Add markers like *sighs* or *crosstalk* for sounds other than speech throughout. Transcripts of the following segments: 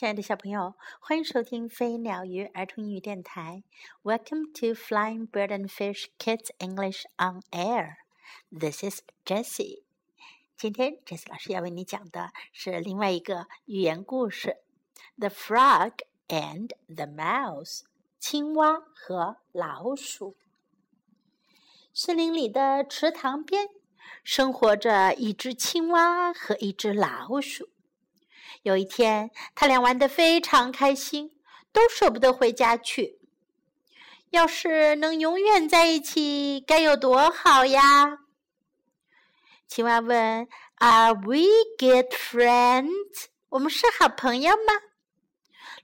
亲爱的小朋友，欢迎收听飞鸟鱼儿童英语电台。Welcome to Flying Bird and Fish Kids English on Air. This is Jessie. 今天 Jessie 老师要为你讲的是另外一个寓言故事《The Frog and the Mouse》青蛙和老鼠。森林里的池塘边，生活着一只青蛙和一只老鼠。有一天，他俩玩得非常开心，都舍不得回家去。要是能永远在一起，该有多好呀！青蛙问：“Are we good friends？我们是好朋友吗？”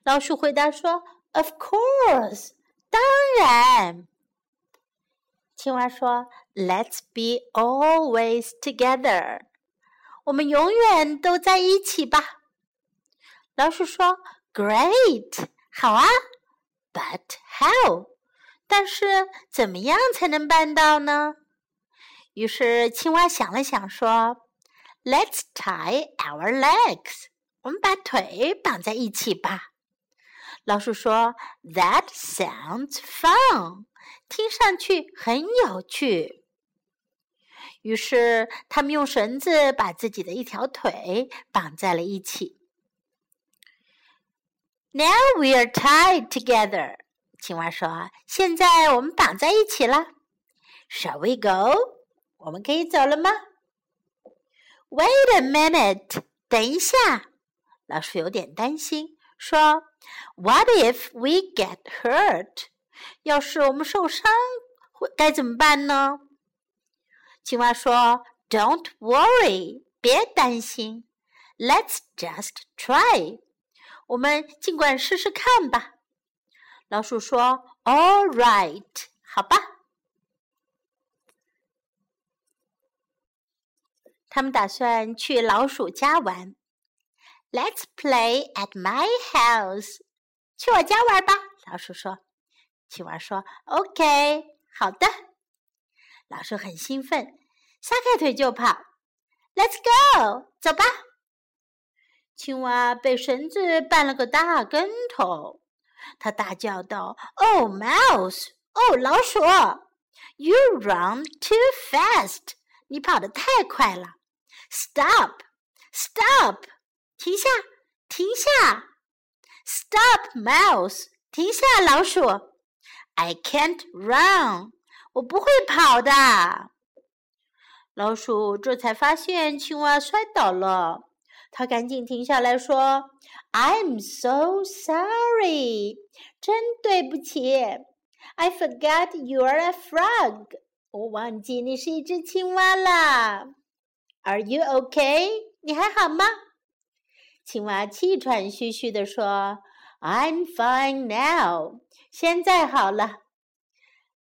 老鼠回答说：“Of course，当然。”青蛙说：“Let's be always together。我们永远都在一起吧。”老鼠说：“Great，好啊，But how？但是怎么样才能办到呢？”于是青蛙想了想，说：“Let's tie our legs。我们把腿绑在一起吧。”老鼠说：“That sounds fun。听上去很有趣。”于是他们用绳子把自己的一条腿绑在了一起。Now we are tied together，青蛙说：“现在我们绑在一起了。”Shall we go？我们可以走了吗？Wait a minute，等一下。老鼠有点担心，说：“What if we get hurt？要是我们受伤，会该怎么办呢？”青蛙说：“Don't worry，别担心。Let's just try。” 我们尽管试试看吧。老鼠说：“All right，好吧。”他们打算去老鼠家玩。Let's play at my house，去我家玩吧。老鼠说。青蛙说：“OK，好的。”老鼠很兴奋，撒开腿就跑。Let's go，走吧。青蛙被绳子绊了个大跟头，他大叫道：“Oh, mouse! 哦，老鼠！You run too fast! 你跑得太快了！Stop! Stop! 停下！停下！Stop, mouse! 停下，老鼠！I can't run! 我不会跑的。”老鼠这才发现青蛙摔倒了。他赶紧停下来说：“I'm so sorry，真对不起。I forgot you're a frog，我忘记你是一只青蛙了。Are you okay？你还好吗？”青蛙气喘吁吁地说：“I'm fine now，现在好了。”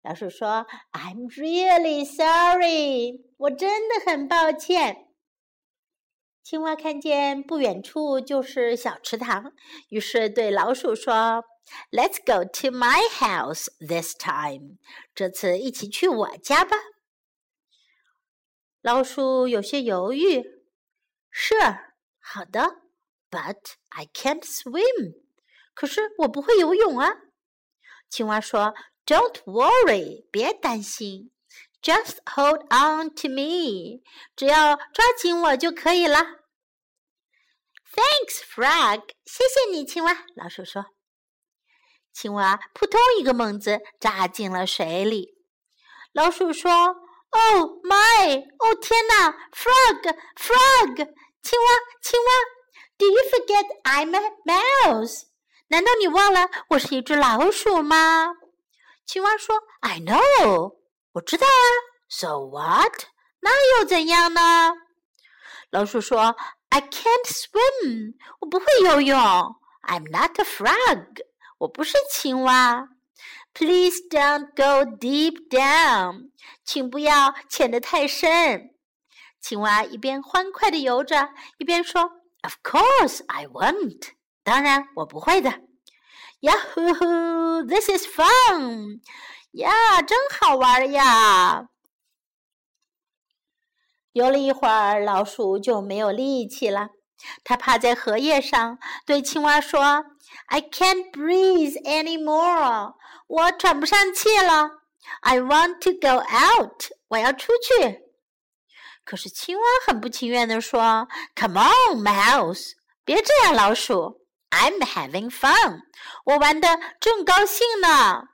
老鼠说：“I'm really sorry，我真的很抱歉。”青蛙看见不远处就是小池塘，于是对老鼠说：“Let's go to my house this time。这次一起去我家吧。”老鼠有些犹豫：“Sure，好的，But I can't swim。可是我不会游泳啊。”青蛙说：“Don't worry，别担心。” Just hold on to me，只要抓紧我就可以了。Thanks, frog，谢谢你，青蛙。老鼠说。青蛙扑通一个猛子扎进了水里。老鼠说：“Oh my！哦天哪！Frog，frog，青蛙，青蛙！Do you forget I'm a mouse？难道你忘了我是一只老鼠吗？”青蛙说：“I know。”我知道啊，So what？那又怎样呢？老鼠说：“I can't swim，我不会游泳。I'm not a frog，我不是青蛙。Please don't go deep down，请不要潜得太深。”青蛙一边欢快地游着，一边说：“Of course I won't，当然我不会的。”Yahoo！This is fun。呀，真好玩呀！游了一会儿，老鼠就没有力气了，它趴在荷叶上，对青蛙说：“I can't breathe anymore，我喘不上气了。I want to go out，我要出去。”可是青蛙很不情愿地说：“Come on, mouse，别这样，老鼠。I'm having fun，我玩的正高兴呢。”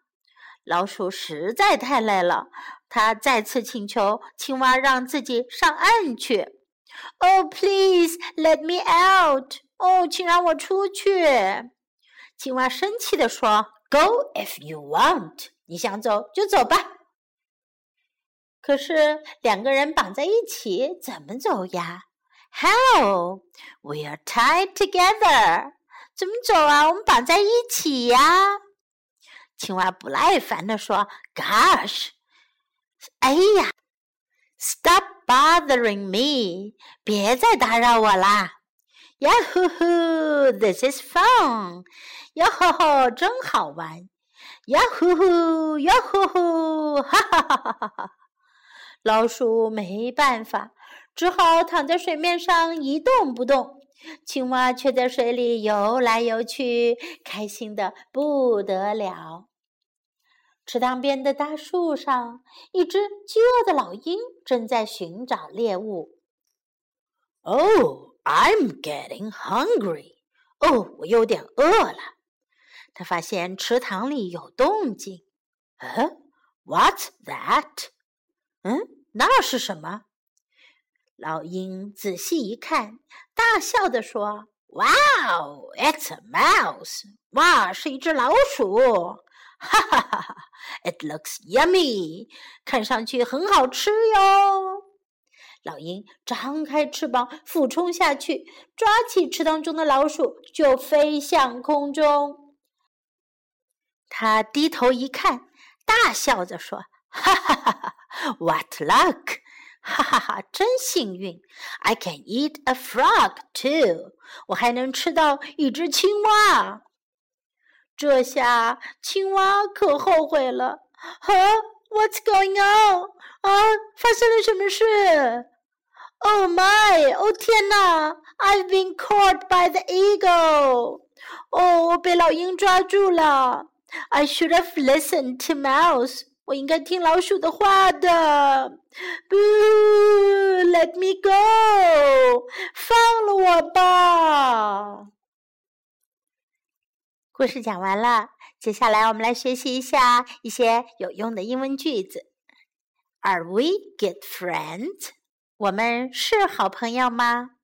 老鼠实在太累了，它再次请求青蛙让自己上岸去。Oh, please let me out！哦，请让我出去。青蛙生气地说：“Go if you want，你想走就走吧。”可是两个人绑在一起，怎么走呀？How? We are tied together。怎么走啊？我们绑在一起呀。青蛙不耐烦地说：“Gosh！哎呀，Stop bothering me！别再打扰我啦！Yahoo！This is fun！哟吼吼，真好玩！Yahoo！Yahoo！哈哈哈哈哈哈！老鼠没办法，只好躺在水面上一动不动。青蛙却在水里游来游去，开心的不得了。池塘边的大树上，一只饥饿的老鹰正在寻找猎物。Oh, I'm getting hungry. 哦，我有点饿了。他发现池塘里有动静。呃，What's that? 嗯，那是什么？老鹰仔细一看，大笑地说：“Wow, it's a mouse！哇，是一只老鼠！哈哈哈哈！It looks yummy，看上去很好吃哟。”老鹰张开翅膀，俯冲下去，抓起池塘中的老鼠，就飞向空中。他低头一看，大笑着说：“哈哈哈哈！” What luck！*laughs* 哈哈哈，真幸运！I can eat a frog too。我还能吃到一只青蛙。这下青蛙可后悔了。啊，What's going on？啊，发生了什么事？Oh my！哦天哪！I've been caught by the eagle。哦，我被老鹰抓住了。I should have listened to mouse。我应该听老鼠的话的。Boo! Let me go! 放了我吧。故事讲完了，接下来我们来学习一下一些有用的英文句子。Are we good friends？我们是好朋友吗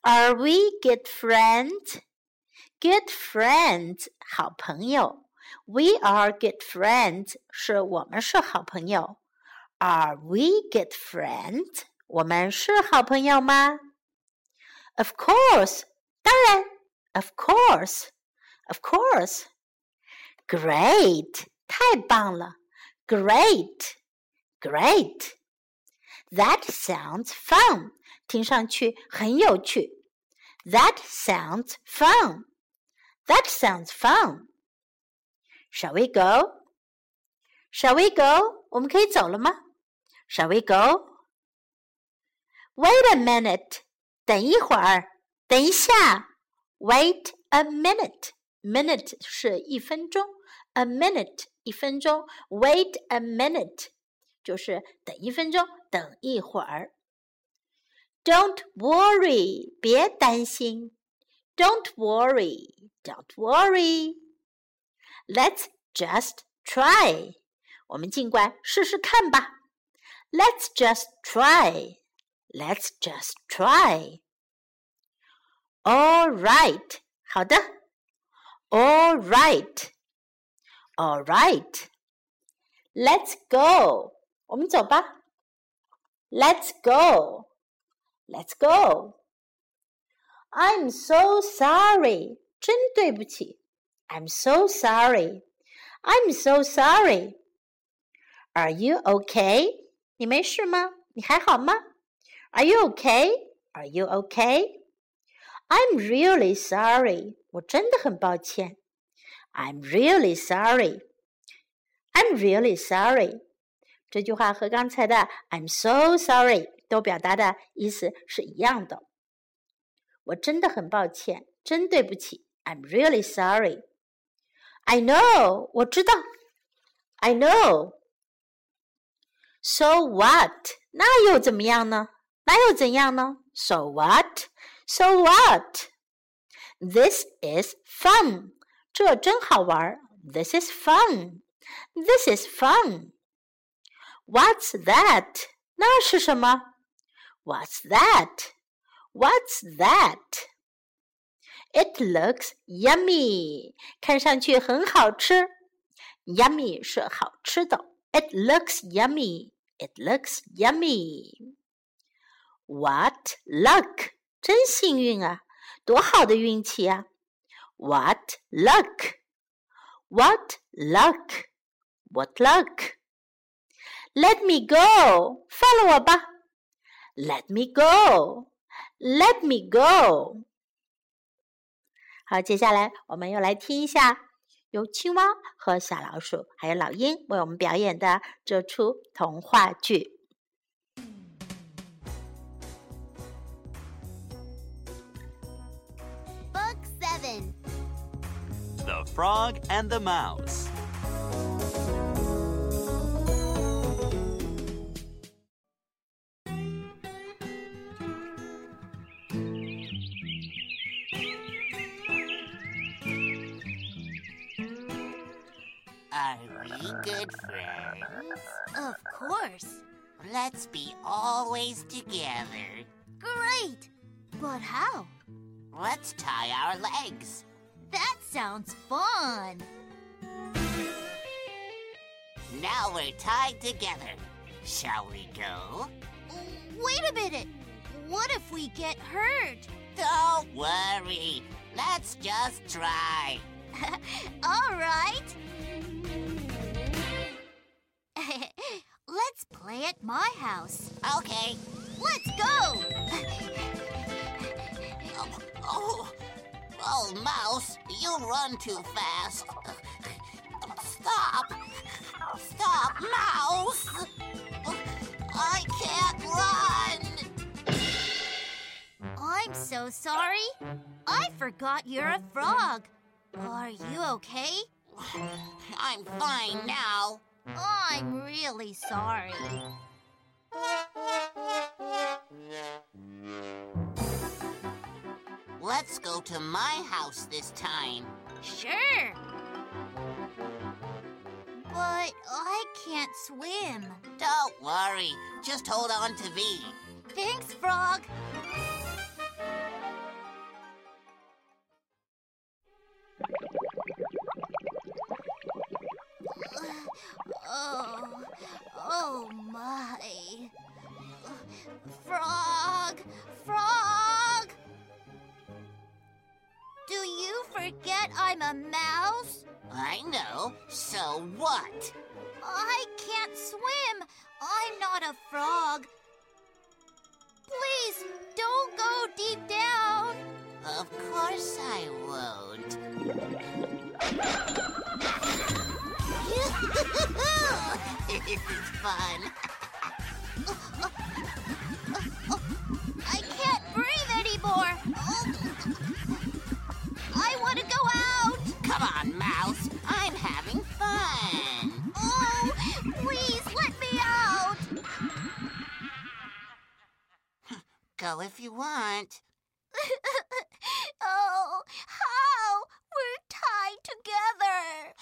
？Are we good friends？Good friends，好朋友。We are good friends，是我们是好朋友。Are we good friends？我们是好朋友吗？Of course，当然。Of course course，of course。Great，太棒了。Great，great。That sounds fun，听上去很有趣。That sounds fun。That sounds fun。Shall we go? Shall we go? 我们可以走了吗？Shall we go? Wait a minute. 等一会儿，等一下。Wait a minute. Minute 是一分钟，a minute 一分钟。Wait a minute 就是等一分钟，等一会儿。Don't worry，别担心。Don't worry, don't worry. Let's just try. 我们尽管试试看吧。Let's just try. Let's just try. All right. 好的。 All right. All right. Let's go. 我们走吧。Let's go. Let's go. I'm so sorry. 真对不起。I'm so sorry. I'm so sorry. Are you okay? 你没事吗？你还好吗？Are you okay? Are you okay? I'm really sorry. 我真的很抱歉。I'm really sorry. I'm really sorry. 这句话和刚才的 I'm so sorry 都表达的意思是一样的。 我真的很抱歉，真对不起。I'm really sorry. I know，我知道。I know. So what？那又怎么样呢？那又怎样呢？So what? So what? This is fun. 这真好玩。This is fun. This is fun. What's that? 那是什么？What's that? What's that? It looks yummy. 看上去很好吃。Yummy 是好吃的。It looks yummy. It looks yummy. What luck! 真幸运啊，多好的运气啊！What luck! What luck! What luck! Let me go! 放了我吧！Let me go! Let me go! 好，接下来我们又来听一下由青蛙和小老鼠还有老鹰为我们表演的这出童话剧。The Frog and the Mouse. Are we good friends? Of course. Let's be always together. Great! But how? Let's tie our legs. That sounds fun. Now we're tied together. Shall we go? Wait a minute. What if we get hurt? Don't worry. Let's just try. *laughs* All right. *laughs* Let's play at my house. Okay. Let's go. *laughs* Oh, oh, Mouse, you run too fast. Stop. Stop, Mouse. I can't run. I'm so sorry. I forgot you're a frog. Are you okay? I'm fine now. I'm really sorry. Let's go to my house this time. Sure. But I can't swim. Don't worry. Just hold on to me. Thanks, Frog. *sighs* Oh, oh my. Frog, forget I'm a mouse? I know. So what? I can't swim. I'm not a frog. Please don't go deep down. Of course I won't. this *laughs* is fun. I can't breathe anymore. I Come on, Mouse. I'm having fun. Oh, please let me out. Go if you want. *laughs* oh, how? We're tied together.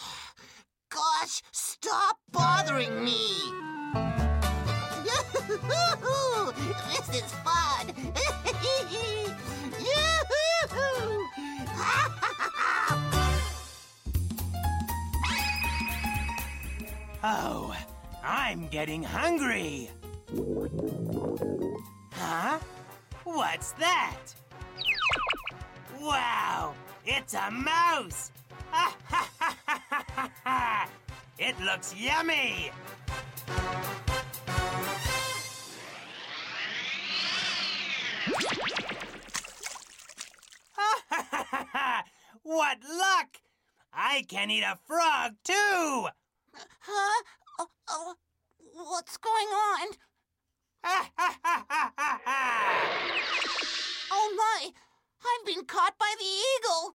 Gosh, stop bothering me. *laughs* this is fun. Oh, I'm getting hungry. Huh? What's that? Wow, it's a mouse. *laughs* it looks yummy. *laughs* what luck! I can eat a frog too! Huh? Oh, oh, what's going on? *laughs* Oh my! I've been caught by the eagle.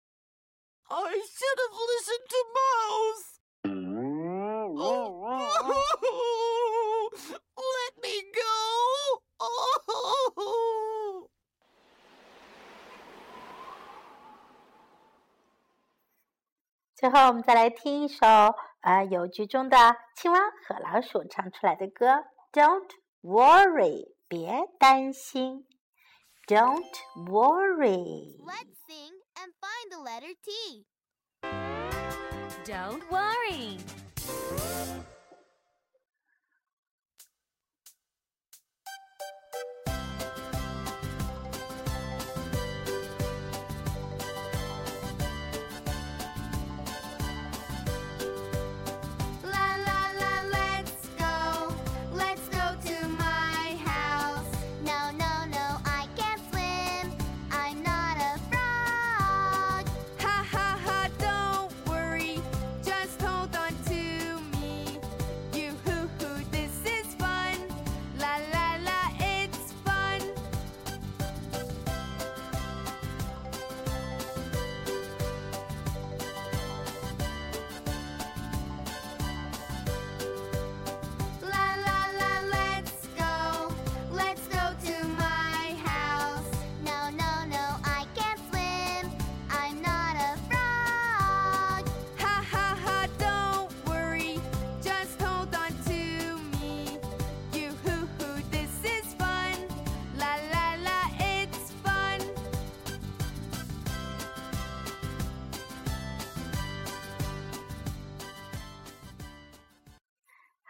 I should have listened to Mouse. Oh, *laughs* let me go. *laughs* Oh. 最后，我们再来听一首呃有剧中的青蛙和老鼠唱出来的歌。Don't worry，别担心。Don't worry。Let's sing and find the letter T. Don't worry.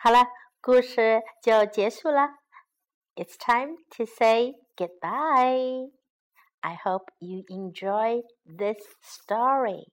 好了，故事就结束了。It's time to say goodbye. I hope you enjoy this story.